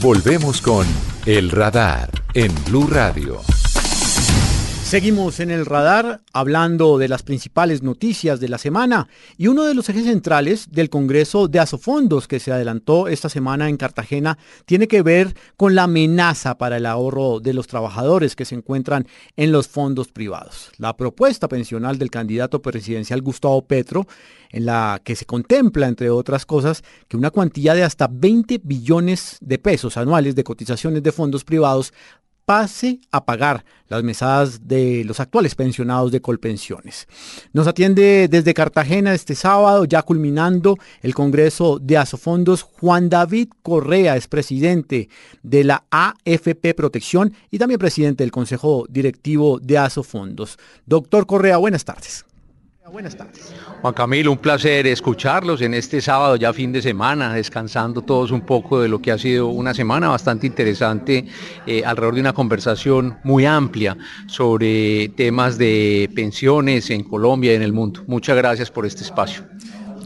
Volvemos con El Radar en Blue Radio. Seguimos en el radar hablando de las principales noticias de la semana y uno de los ejes centrales del Congreso de Asofondos que se adelantó esta semana en Cartagena tiene que ver con la amenaza para el ahorro de los trabajadores que se encuentran en los fondos privados. La propuesta pensional del candidato presidencial Gustavo Petro en la que se contempla, entre otras cosas, que una cuantía de hasta 20 billones de pesos anuales de cotizaciones de fondos privados pase a pagar las mesadas de los actuales pensionados de Colpensiones. Nos atiende desde Cartagena este sábado, ya culminando el Congreso de Asofondos. Juan David Correa es presidente de la AFP Protección y también presidente del Consejo Directivo de Asofondos. Doctor Correa, buenas tardes. Buenas tardes. Juan Camilo, un placer escucharlos en este sábado ya fin de semana, descansando todos un poco de lo que ha sido una semana bastante interesante eh, alrededor de una conversación muy amplia sobre temas de pensiones en Colombia y en el mundo. Muchas gracias por este espacio.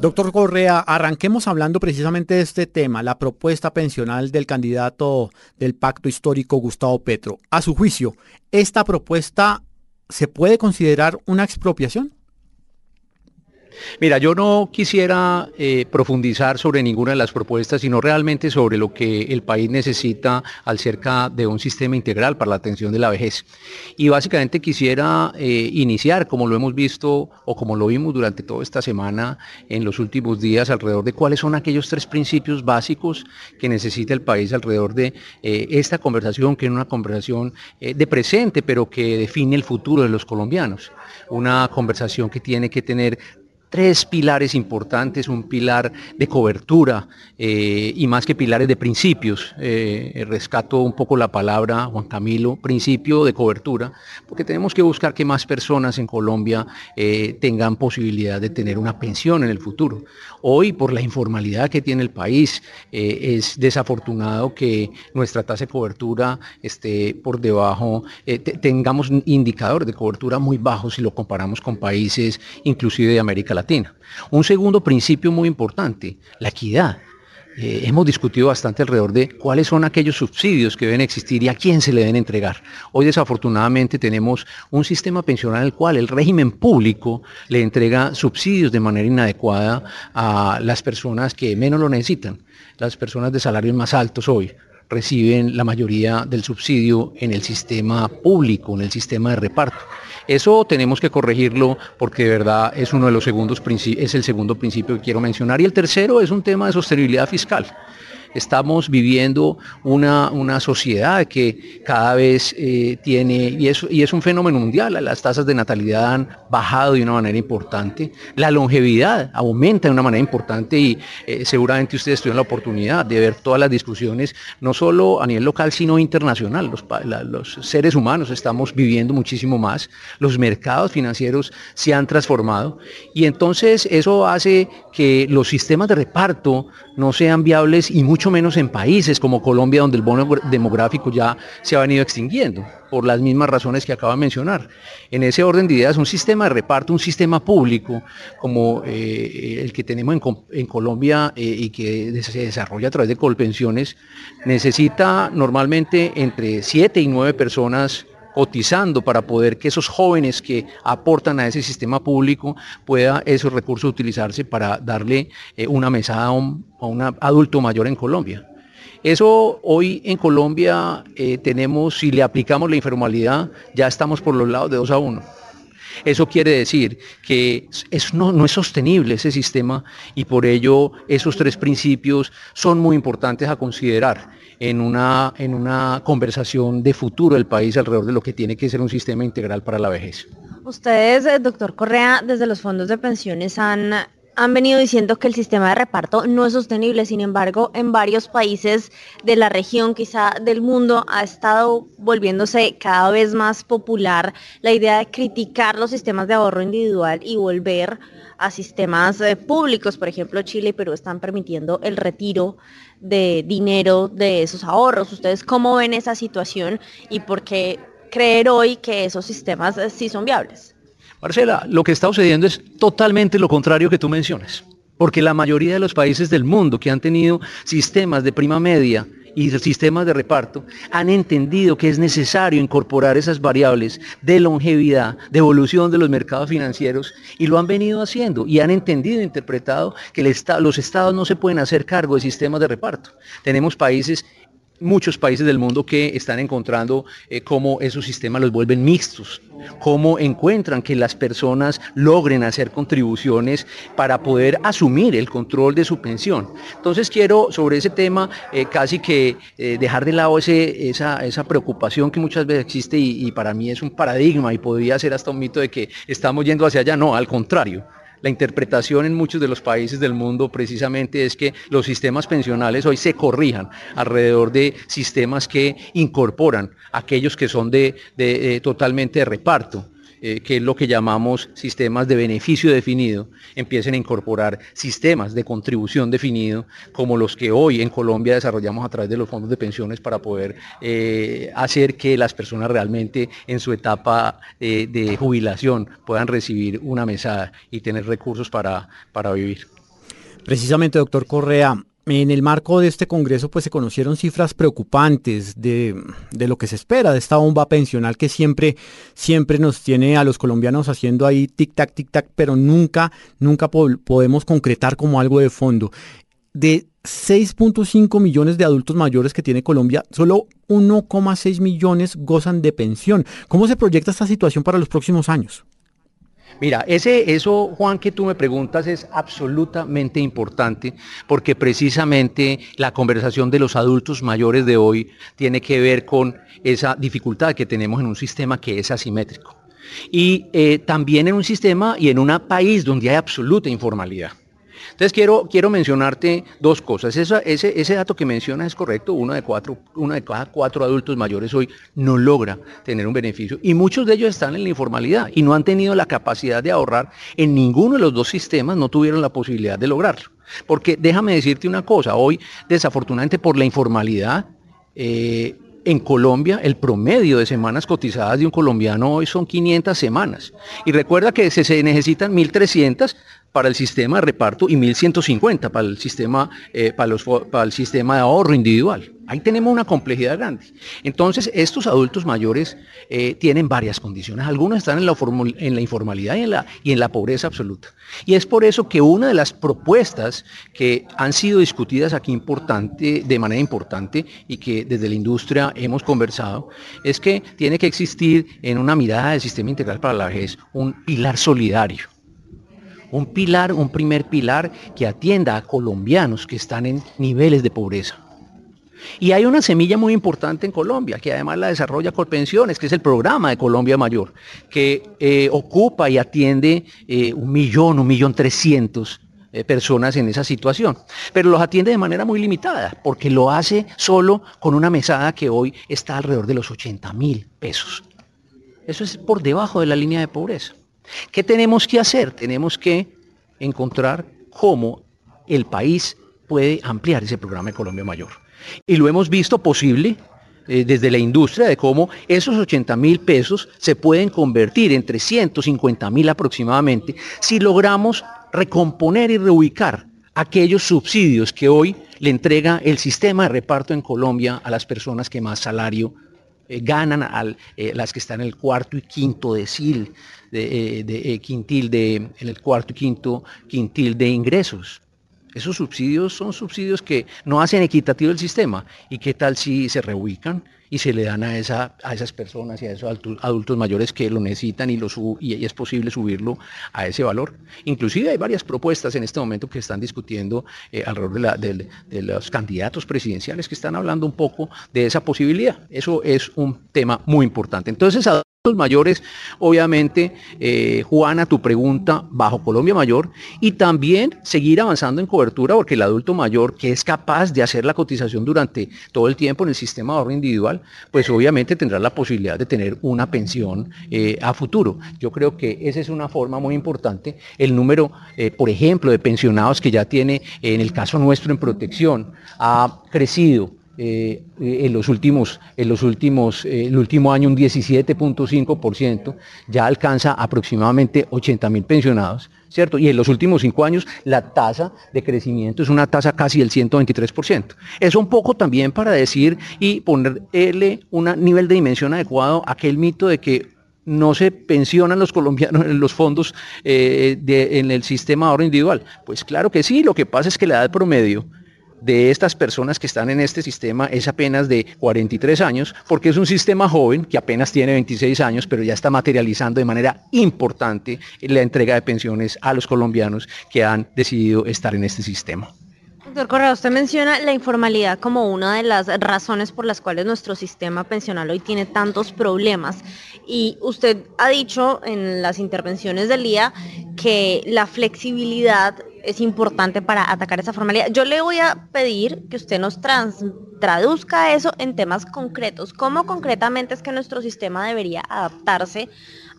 Doctor Correa, arranquemos hablando precisamente de este tema, la propuesta pensional del candidato del pacto histórico Gustavo Petro. A su juicio, ¿esta propuesta se puede considerar una expropiación? Mira, yo no quisiera eh, profundizar sobre ninguna de las propuestas, sino realmente sobre lo que el país necesita acerca de un sistema integral para la atención de la vejez. Y básicamente quisiera eh, iniciar, como lo hemos visto o como lo vimos durante toda esta semana en los últimos días, alrededor de cuáles son aquellos tres principios básicos que necesita el país alrededor de eh, esta conversación, que es una conversación de presente, pero que define el futuro de los colombianos. Una conversación que tiene que tener tres pilares importantes, un pilar de cobertura eh, y más que pilares de principios. Eh, rescato un poco la palabra, Juan Camilo, principio de cobertura, porque tenemos que buscar que más personas en Colombia eh, tengan posibilidad de tener una pensión en el futuro. Hoy, por la informalidad que tiene el país, es desafortunado que nuestra tasa de cobertura esté por debajo, tengamos indicadores de cobertura muy bajos si lo comparamos con países inclusive de América Latina un segundo principio muy importante, la equidad. Eh, hemos discutido bastante alrededor de cuáles son aquellos subsidios que deben existir y a quién se le deben entregar. Hoy desafortunadamente tenemos un sistema pensional en el cual el régimen público le entrega subsidios de manera inadecuada a las personas que menos lo necesitan, las personas de salarios más altos hoy reciben la mayoría del subsidio en el sistema público, en el sistema de reparto. Eso tenemos que corregirlo porque de verdad es uno de los segundos es el segundo principio que quiero mencionar. Y el tercero es un tema de sostenibilidad fiscal estamos viviendo una, una sociedad que cada vez eh, tiene, y es, y es un fenómeno mundial, las tasas de natalidad han bajado de una manera importante, la longevidad aumenta de una manera importante y eh, seguramente ustedes tuvieron la oportunidad de ver todas las discusiones, no solo a nivel local, sino internacional. Los, los seres humanos estamos viviendo muchísimo más, los mercados financieros se han transformado y entonces eso hace que los sistemas de reparto no sean viables y mucho menos en países como Colombia, donde el bono demográfico ya se ha venido extinguiendo, por las mismas razones que acabo de mencionar. En ese orden de ideas, un sistema de reparto, un sistema público como eh, el que tenemos en, Colombia eh, y que se desarrolla a través de colpensiones, necesita normalmente entre 7 y 9 personas cotizando para poder que esos jóvenes que aportan a ese sistema público pueda esos recursos utilizarse para darle eh, una mesada a un, adulto mayor en Colombia. Eso hoy en Colombia eh, tenemos, si le aplicamos la informalidad, ya estamos por los lados de 2 a 1. Eso quiere decir que no, no, es sostenible ese sistema y por ello esos tres principios son muy importantes a considerar en una, en una conversación de futuro del país alrededor de lo que tiene que ser un sistema integral para la vejez. Ustedes, eh, doctor Correa, desde los fondos de pensiones han han venido diciendo que el sistema de reparto no es sostenible, sin embargo, en varios países de la región, quizá del mundo, ha estado volviéndose cada vez más popular la idea de criticar los sistemas de ahorro individual y volver a sistemas eh, públicos. Por ejemplo, Chile y Perú están permitiendo el retiro de dinero de esos ahorros. ¿Ustedes cómo ven esa situación y por qué creer hoy que esos sistemas eh, sí son viables? Marcela, lo que está sucediendo es totalmente lo contrario que tú mencionas, porque la mayoría de los países del mundo que han tenido sistemas de prima media y sistemas de reparto han entendido que es necesario incorporar esas variables de longevidad, de evolución de los mercados financieros y lo han venido haciendo y han entendido e interpretado que los estados no se pueden hacer cargo de sistemas de reparto. Tenemos países muchos países del mundo que están encontrando eh, cómo esos sistemas los vuelven mixtos, cómo encuentran que las personas logren hacer contribuciones para poder asumir el control de su pensión. Entonces quiero sobre ese tema eh, casi que eh, dejar de lado esa, esa, preocupación que muchas veces existe y, y para mí es un paradigma y podría ser hasta un mito de que estamos yendo hacia allá. No, al contrario la interpretación en muchos de los países del mundo precisamente es que los sistemas pensionales hoy se corrijan alrededor de sistemas que incorporan aquellos que son de, de totalmente de reparto eh, que es lo que llamamos sistemas de beneficio definido, empiecen a incorporar sistemas de contribución definido, como los que hoy en Colombia desarrollamos a través de los fondos de pensiones para poder eh, hacer que las personas realmente en su etapa eh, de jubilación puedan recibir una mesada y tener recursos para, para vivir. Precisamente, doctor Correa, en el marco de este Congreso pues se conocieron cifras preocupantes de, de, lo que se espera de esta bomba pensional que siempre, siempre nos tiene a los colombianos haciendo ahí tic-tac, tic-tac, pero nunca, nunca po podemos concretar como algo de fondo. De 6.5 millones de adultos mayores que tiene Colombia, solo 1,6 millones gozan de pensión. ¿Cómo se proyecta esta situación para los próximos años? Mira, ese, eso, Juan, que tú me preguntas es absolutamente importante porque precisamente la conversación de los adultos mayores de hoy tiene que ver con esa dificultad que tenemos en un sistema que es asimétrico. Y eh, también en un sistema y en un país donde hay absoluta informalidad. Entonces quiero, quiero mencionarte dos cosas. ese, ese, dato que mencionas es correcto. Uno de, cuatro, uno de cada cuatro adultos mayores hoy no logra tener un beneficio. Y muchos de ellos están en la informalidad y no han tenido la capacidad de ahorrar en ninguno de los dos sistemas, no tuvieron la posibilidad de lograrlo. Porque déjame decirte una cosa, hoy desafortunadamente por la informalidad, eh, en Colombia el promedio de semanas cotizadas de un colombiano hoy son 500 semanas. Y recuerda que se, se necesitan 1.300 para el sistema de reparto y 1.150 para el sistema, eh, para, los, para el sistema de ahorro individual. Ahí tenemos una complejidad grande. Entonces, estos adultos mayores eh, tienen varias condiciones. Algunos están en la, en la informalidad y en la, y en la pobreza absoluta. Y es por eso que una de las propuestas que han sido discutidas aquí importante, de manera importante y que desde la industria hemos conversado, es que tiene que existir en una mirada del sistema integral para la vejez un pilar solidario un pilar, un primer pilar que atienda a colombianos que están en niveles de pobreza. Y hay una semilla muy importante en Colombia, que además la desarrolla Colpensiones, que es el programa de Colombia Mayor, que eh, ocupa y atiende eh, un millón, un millón trescientos eh, personas en esa situación. Pero los atiende de manera muy limitada, porque lo hace solo con una mesada que hoy está alrededor de los 80 mil pesos. Eso es por debajo de la línea de pobreza. ¿Qué tenemos que hacer? Tenemos que encontrar cómo el país puede ampliar ese programa de Colombia Mayor. Y lo hemos visto posible eh, desde la industria de cómo esos 80 mil pesos se pueden convertir en 350 mil aproximadamente si logramos recomponer y reubicar aquellos subsidios que hoy le entrega el sistema de reparto en Colombia a las personas que más salario eh, ganan, a eh, las que están en el cuarto y quinto decil de, de quintil de, en el cuarto y quinto quintil de ingresos. Esos subsidios son subsidios que no hacen equitativo el sistema. ¿Y qué tal si se reubican y se le dan a, esa, a esas personas y a esos adultos mayores que lo necesitan y, lo y es posible subirlo a ese valor? Inclusive hay varias propuestas en este momento que están discutiendo eh, alrededor de, de, los candidatos presidenciales que están hablando un poco de esa posibilidad. Eso es un tema muy importante. Entonces, mayores, obviamente, eh, Juana, tu pregunta bajo Colombia Mayor y también seguir avanzando en cobertura porque el adulto mayor que es capaz de hacer la cotización durante todo el tiempo en el sistema de ahorro individual, pues obviamente tendrá la posibilidad de tener una pensión eh, a futuro. Yo creo que esa es una forma muy importante. El número, eh, por ejemplo, de pensionados que ya tiene, en el caso nuestro en protección, ha crecido eh, en los últimos, en los últimos, eh, el último año un 17.5%, ya alcanza aproximadamente 80 mil pensionados, ¿cierto? Y en los últimos cinco años la tasa de crecimiento es una tasa casi del 123%. Eso un poco también para decir y ponerle un nivel de dimensión adecuado a aquel mito de que no se pensionan los colombianos en los fondos eh, en el sistema de ahorro individual. Pues claro que sí, lo que pasa es que la edad promedio de estas personas que están en este sistema es apenas de 43 años, porque es un sistema joven que apenas tiene 26 años, pero ya está materializando de manera importante la entrega de pensiones a los colombianos que han decidido estar en este sistema. Doctor Correa, usted menciona la informalidad como una de las razones por las cuales nuestro sistema pensional hoy tiene tantos problemas. Y usted ha dicho en las intervenciones del día que la flexibilidad es importante para atacar esa formalidad. Yo le voy a pedir que usted nos traduzca eso en temas concretos. ¿Cómo concretamente es que nuestro sistema debería adaptarse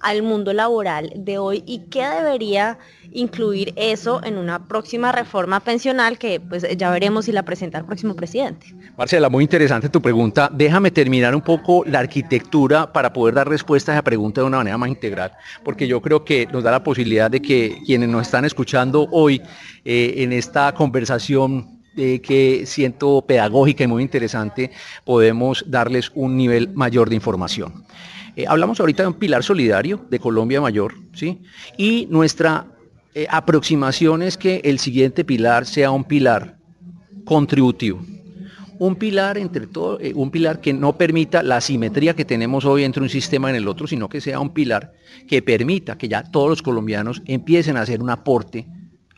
al mundo laboral de hoy y qué debería incluir eso en una próxima reforma pensional que pues ya veremos si la presenta el próximo presidente. Marcela, muy interesante tu pregunta. Déjame terminar un poco la arquitectura para poder dar respuesta a esa pregunta de una manera más integral, porque yo creo que nos da la posibilidad de que quienes nos están escuchando hoy eh, en esta conversación eh, que siento pedagógica y muy interesante, podemos darles un nivel mayor de información. Eh, hablamos ahorita de un pilar solidario de Colombia Mayor, ¿sí? Y nuestra eh, aproximación es que el siguiente pilar sea un pilar contributivo. Un pilar entre todo, eh, un pilar que no permita la simetría que tenemos hoy entre un sistema y el otro, sino que sea un pilar que permita que ya todos los colombianos empiecen a hacer un aporte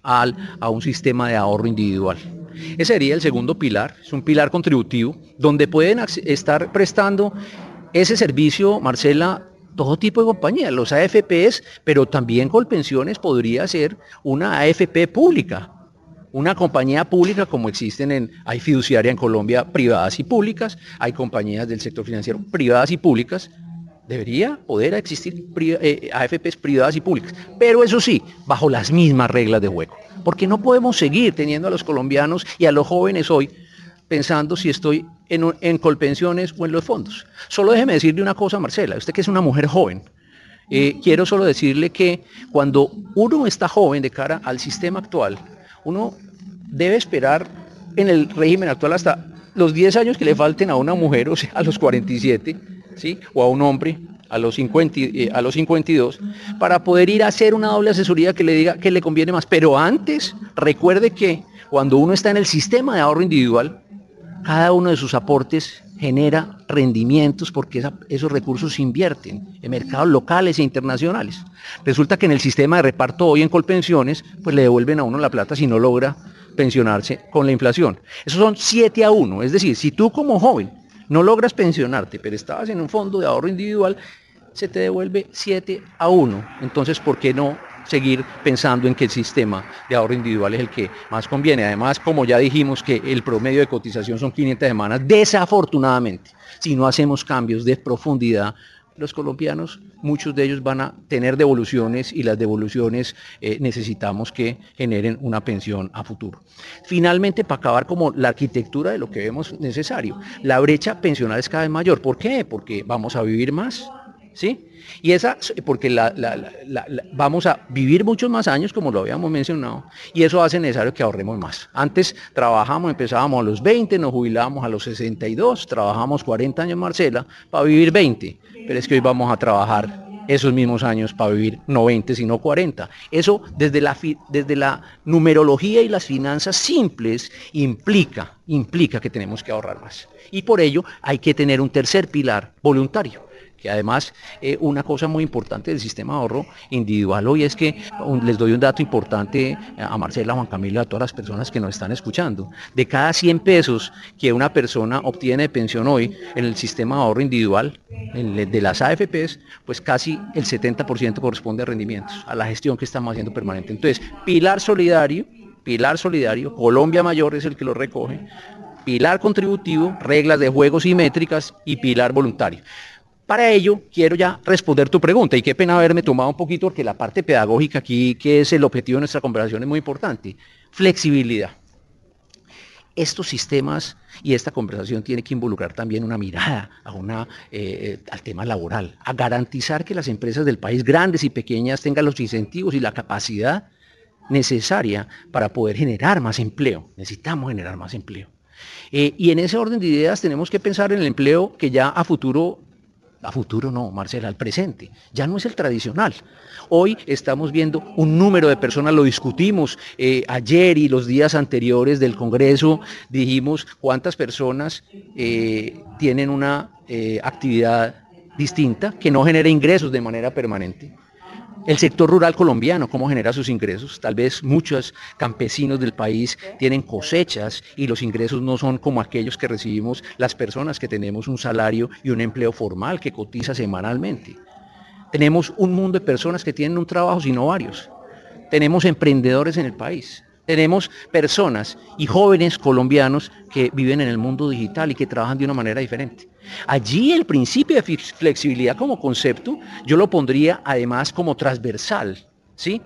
al, a un sistema de ahorro individual. Ese sería el segundo pilar, es un pilar contributivo, donde pueden estar prestando ese servicio, Marcela, todo tipo de compañías, los AFPs, pero también Colpensiones podría ser una AFP pública, una compañía pública como existen en, hay fiduciaria en Colombia privadas y públicas, hay compañías del sector financiero privadas y públicas, debería poder existir eh, AFPs privadas y públicas, pero eso sí, bajo las mismas reglas de juego, porque no podemos seguir teniendo a los colombianos y a los jóvenes hoy pensando si estoy en, colpensiones o en los fondos. Solo déjeme decirle una cosa, Marcela, usted que es una mujer joven, eh, quiero solo decirle que cuando uno está joven de cara al sistema actual, uno debe esperar en el régimen actual hasta los 10 años que le falten a una mujer, o sea, a los 47, ¿sí? o a un hombre a los, 50, eh, a los 52, para poder ir a hacer una doble asesoría que le diga que le conviene más. Pero antes, recuerde que cuando uno está en el sistema de ahorro individual, cada uno de sus aportes genera rendimientos porque esos recursos se invierten en mercados locales e internacionales. Resulta que en el sistema de reparto hoy en Colpensiones, pues le devuelven a uno la plata si no logra pensionarse con la inflación. Esos son 7 a 1, es decir, si tú como joven no logras pensionarte, pero estabas en un fondo de ahorro individual, se te devuelve 7 a 1. Entonces, ¿por qué no seguir pensando en que el sistema de ahorro individual es el que más conviene. Además, como ya dijimos que el promedio de cotización son 500 semanas, desafortunadamente, si no hacemos cambios de profundidad, los colombianos, muchos de ellos van a tener devoluciones y las devoluciones eh, necesitamos que generen una pensión a futuro. Finalmente, para acabar como la arquitectura de lo que vemos necesario, la brecha pensional es cada vez mayor. ¿Por qué? Porque vamos a vivir más, ¿sí? Y esa, porque vamos a vivir muchos más años, como lo habíamos mencionado, y eso hace necesario que ahorremos más. Antes trabajamos, empezábamos a los 20, nos jubilábamos a los 62, trabajamos 40 años, Marcela, para vivir 20, pero es que hoy vamos a trabajar esos mismos años para vivir no 20, sino 40. Eso desde la, desde la numerología y las finanzas simples implica, implica que tenemos que ahorrar más. Y por ello hay que tener un tercer pilar voluntario que además eh, una cosa muy importante del sistema de ahorro individual hoy es que les doy un dato importante a Marcela, Juan Camilo, a todas las personas que nos están escuchando. De cada 100 pesos que una persona obtiene de pensión hoy en el sistema de ahorro individual de las AFPs, pues casi el 70% corresponde a rendimientos, a la gestión que estamos haciendo permanente. Entonces, pilar solidario, pilar solidario, Colombia Mayor es el que lo recoge, pilar contributivo, reglas de juego simétricas y pilar voluntario. Para ello, quiero ya responder tu pregunta y qué pena haberme tomado un poquito porque la parte pedagógica aquí, que es el objetivo de nuestra conversación, es muy importante. Flexibilidad. Estos sistemas y esta conversación tiene que involucrar también una mirada a una, eh, al tema laboral, a garantizar que las empresas del país, grandes y pequeñas, tengan los incentivos y la capacidad necesaria para poder generar más empleo. Necesitamos generar más empleo. Eh, y en ese orden de ideas tenemos que pensar en el empleo que ya a futuro, a futuro no, Marcela, al presente, ya no es el tradicional. Hoy estamos viendo un número de personas, lo discutimos eh, ayer y los días anteriores del Congreso, dijimos cuántas personas eh, tienen una actividad distinta que no genera ingresos de manera permanente. El sector rural colombiano, ¿cómo genera sus ingresos? Tal vez muchos campesinos del país tienen cosechas y los ingresos no son como aquellos que recibimos las personas que tenemos un salario y un empleo formal que cotiza semanalmente. Tenemos un mundo de personas que tienen un trabajo, sino varios. Tenemos emprendedores en el país. Tenemos personas y jóvenes colombianos que viven en el mundo digital y que trabajan de una manera diferente. Allí el principio de flexibilidad como concepto yo lo pondría además como transversal, ¿sí?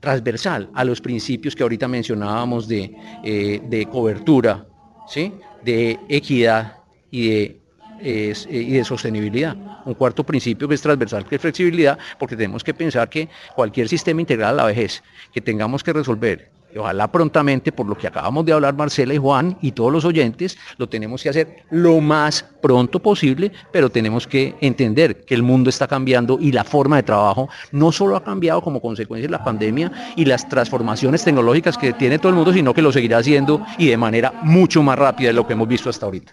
Transversal a los principios que ahorita mencionábamos de, eh, cobertura, ¿sí? De equidad y de, eh, y de sostenibilidad. Un cuarto principio que es transversal, que es flexibilidad, porque tenemos que pensar que cualquier sistema integral a la vejez que tengamos que resolver ojalá prontamente, por lo que acabamos de hablar Marcela y Juan y todos los oyentes, lo tenemos que hacer lo más pronto posible, pero tenemos que entender que el mundo está cambiando y la forma de trabajo no solo ha cambiado como consecuencia de la pandemia y las transformaciones tecnológicas que tiene todo el mundo, sino que lo seguirá haciendo y de manera mucho más rápida de lo que hemos visto hasta ahorita.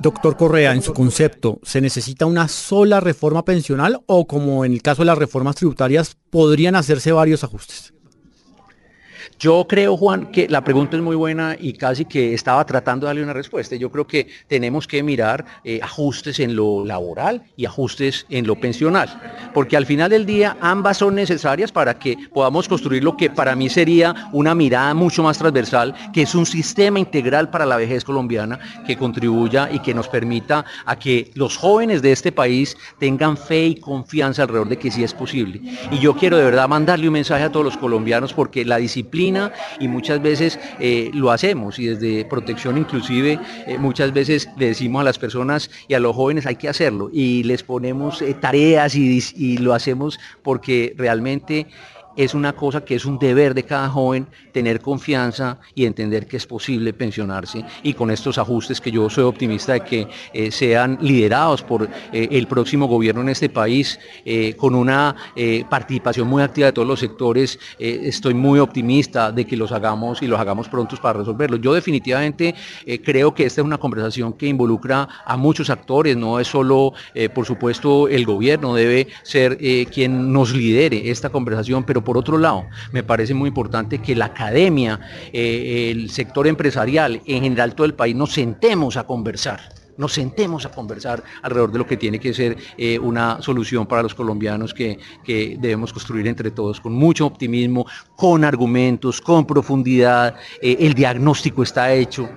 Doctor Correa, en su concepto, ¿se necesita una sola reforma pensional o como en el caso de las reformas tributarias podrían hacerse varios ajustes? Yo creo, Juan, que la pregunta es muy buena y casi que estaba tratando de darle una respuesta. Yo creo que tenemos que mirar eh, ajustes en lo laboral y ajustes en lo pensional, porque al final del día ambas son necesarias para que podamos construir lo que para mí sería una mirada mucho más transversal, que es un sistema integral para la vejez colombiana que contribuya y que nos permita a que los jóvenes de este país tengan fe y confianza alrededor de que sí es posible. Y yo quiero de verdad mandarle un mensaje a todos los colombianos porque la disciplina y muchas veces eh, lo hacemos y desde protección inclusive eh, muchas veces le decimos a las personas y a los jóvenes hay que hacerlo y les ponemos eh, tareas y lo hacemos porque realmente es una cosa que es un deber de cada joven tener confianza y entender que es posible pensionarse y con estos ajustes que yo soy optimista de que eh, sean liderados por eh, el próximo gobierno en este país eh, con una participación muy activa de todos los sectores, estoy muy optimista de que los hagamos y los hagamos prontos para resolverlo. Yo definitivamente creo que esta es una conversación que involucra a muchos actores, no es solo, por supuesto, el gobierno, debe ser quien nos lidere esta conversación, pero por otro lado, me parece muy importante que la academia, eh, el sector empresarial, en general todo el país, nos sentemos a conversar nos sentemos a conversar alrededor de lo que tiene que ser eh, una solución para los colombianos que, debemos construir entre todos con mucho optimismo, con argumentos, con profundidad. Eh, el diagnóstico está hecho,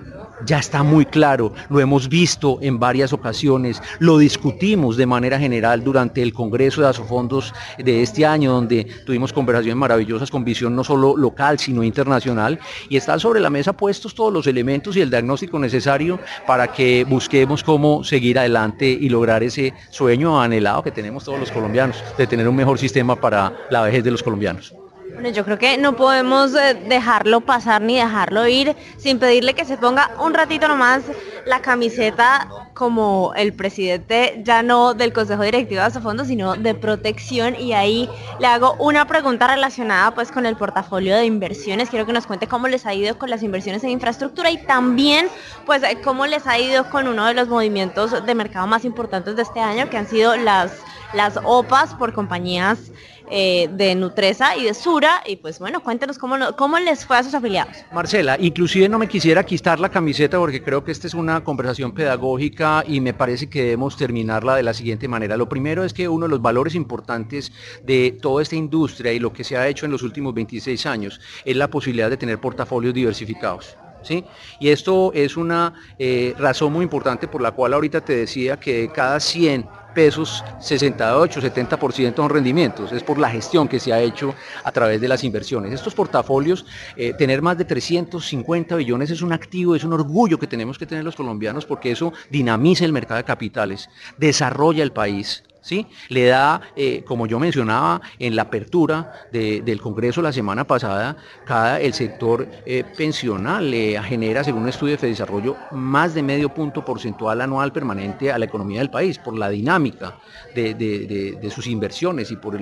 ya está muy claro, lo hemos visto en varias ocasiones, lo discutimos de manera general durante el Congreso de Asofondos de este año, donde tuvimos conversaciones maravillosas con visión no solo local, sino internacional, y están sobre la mesa puestos todos los elementos y el diagnóstico necesario para que busquemos cómo seguir adelante y lograr ese sueño anhelado que tenemos todos los colombianos, de tener un mejor sistema para la vejez de los colombianos. Bueno, yo creo que no podemos eh, dejarlo pasar ni dejarlo ir sin pedirle que se ponga un ratito nomás la camiseta como el presidente ya no del Consejo Directivo de Asofondo, sino de protección y ahí le hago una pregunta relacionada pues con el portafolio de inversiones. Quiero que nos cuente cómo les ha ido con las inversiones en infraestructura y también pues cómo les ha ido con uno de los movimientos de mercado más importantes de este año que han sido las las OPAs por compañías eh, de Nutresa y de Sura. Y pues bueno, cuéntenos cómo, cómo les fue a sus afiliados. Marcela, inclusive no me quisiera quitar la camiseta porque creo que esta es una conversación pedagógica y me parece que debemos terminarla de la siguiente manera. Lo primero es que uno de los valores importantes de toda esta industria y lo que se ha hecho en los últimos 26 años es la posibilidad de tener portafolios diversificados. ¿Sí? Y esto es una eh, razón muy importante por la cual ahorita te decía que cada 100 pesos, 68, 70% son rendimientos. Es por la gestión que se ha hecho a través de las inversiones. Estos portafolios, eh, tener más de 350 billones es un activo, es un orgullo que tenemos que tener los colombianos porque eso dinamiza el mercado de capitales, desarrolla el país. ¿Sí? Le da, eh, como yo mencionaba en la apertura del Congreso la semana pasada, cada, el sector eh, pensional le genera, según un estudio de Desarrollo, más de medio punto porcentual anual permanente a la economía del país por la dinámica de, sus inversiones y por,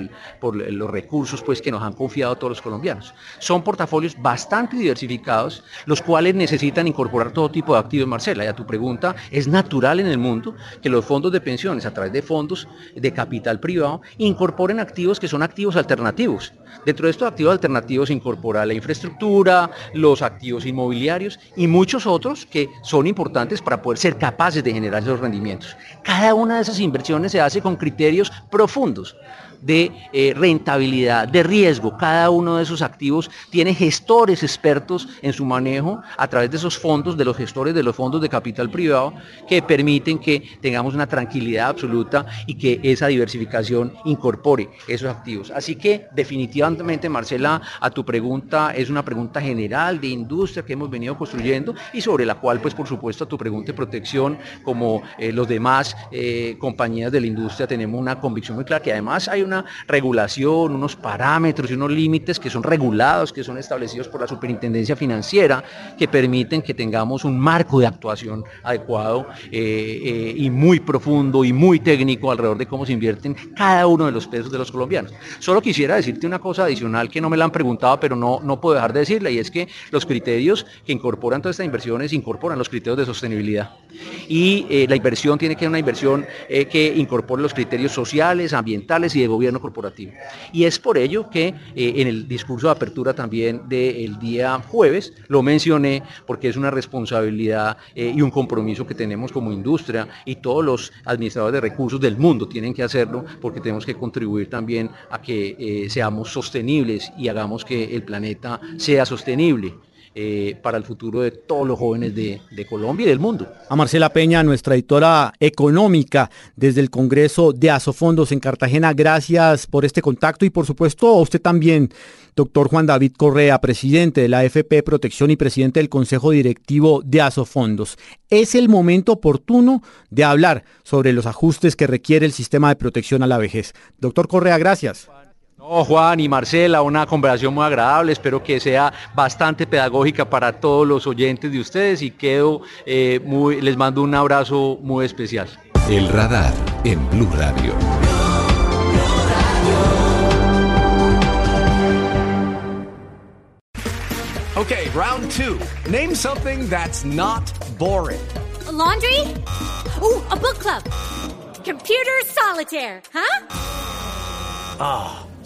los recursos pues, que nos han confiado todos los colombianos. Son portafolios bastante diversificados, los cuales necesitan incorporar todo tipo de activos, Marcela. Y a tu pregunta, es natural en el mundo que los fondos de pensiones, a través de fondos de capital privado, incorporen activos que son activos alternativos. Dentro de estos activos alternativos se incorpora la infraestructura, los activos inmobiliarios y muchos otros que son importantes para poder ser capaces de generar esos rendimientos. Cada una de esas inversiones se hace con criterios profundos de eh, rentabilidad, de riesgo. Cada uno de esos activos tiene gestores expertos en su manejo a través de esos fondos, de los gestores de los fondos de capital privado, que permiten que tengamos una tranquilidad absoluta y que esa diversificación incorpore esos activos. Así que definitivamente, Marcela, a tu pregunta es una pregunta general de industria que hemos venido construyendo y sobre la cual, pues por supuesto, a tu pregunta de protección, como eh, los demás eh, compañías de la industria, tenemos una convicción muy clara que además hay una regulación, unos parámetros y unos límites que son regulados, que son establecidos por la Superintendencia Financiera, que permiten que tengamos un marco de actuación adecuado eh, eh, y muy profundo y muy técnico alrededor de cómo se invierten cada uno de los pesos de los colombianos. Solo quisiera decirte una cosa adicional que no me la han preguntado, pero no, no puedo dejar de decirla, y es que los criterios que incorporan todas estas inversiones incorporan los criterios de sostenibilidad. Y eh, la inversión tiene que ser una inversión que incorpore los criterios sociales, ambientales y de gobierno corporativo. Y es por ello que eh, en el discurso de apertura también del día jueves lo mencioné porque es una responsabilidad eh, y un compromiso que tenemos como industria y todos los administradores de recursos del mundo tienen que hacerlo porque tenemos que contribuir también a que eh, seamos sostenibles y hagamos que el planeta sea sostenible. Eh, para el futuro de todos los jóvenes de, Colombia y del mundo. A Marcela Peña, nuestra editora económica desde el Congreso de Asofondos en Cartagena, gracias por este contacto y por supuesto a usted también, doctor Juan David Correa, presidente de la FP Protección y presidente del Consejo Directivo de Asofondos. Es el momento oportuno de hablar sobre los ajustes que requiere el sistema de protección a la vejez. Doctor Correa, gracias. Oh, Juan y Marcela, una conversación muy agradable, espero que sea bastante pedagógica para todos los oyentes de ustedes y quedo eh, muy, les mando un abrazo muy especial. El radar en Blue Radio. Okay, round two. Name something that's not boring. laundry? Oh, a book club. Computer solitaire, huh? Ah.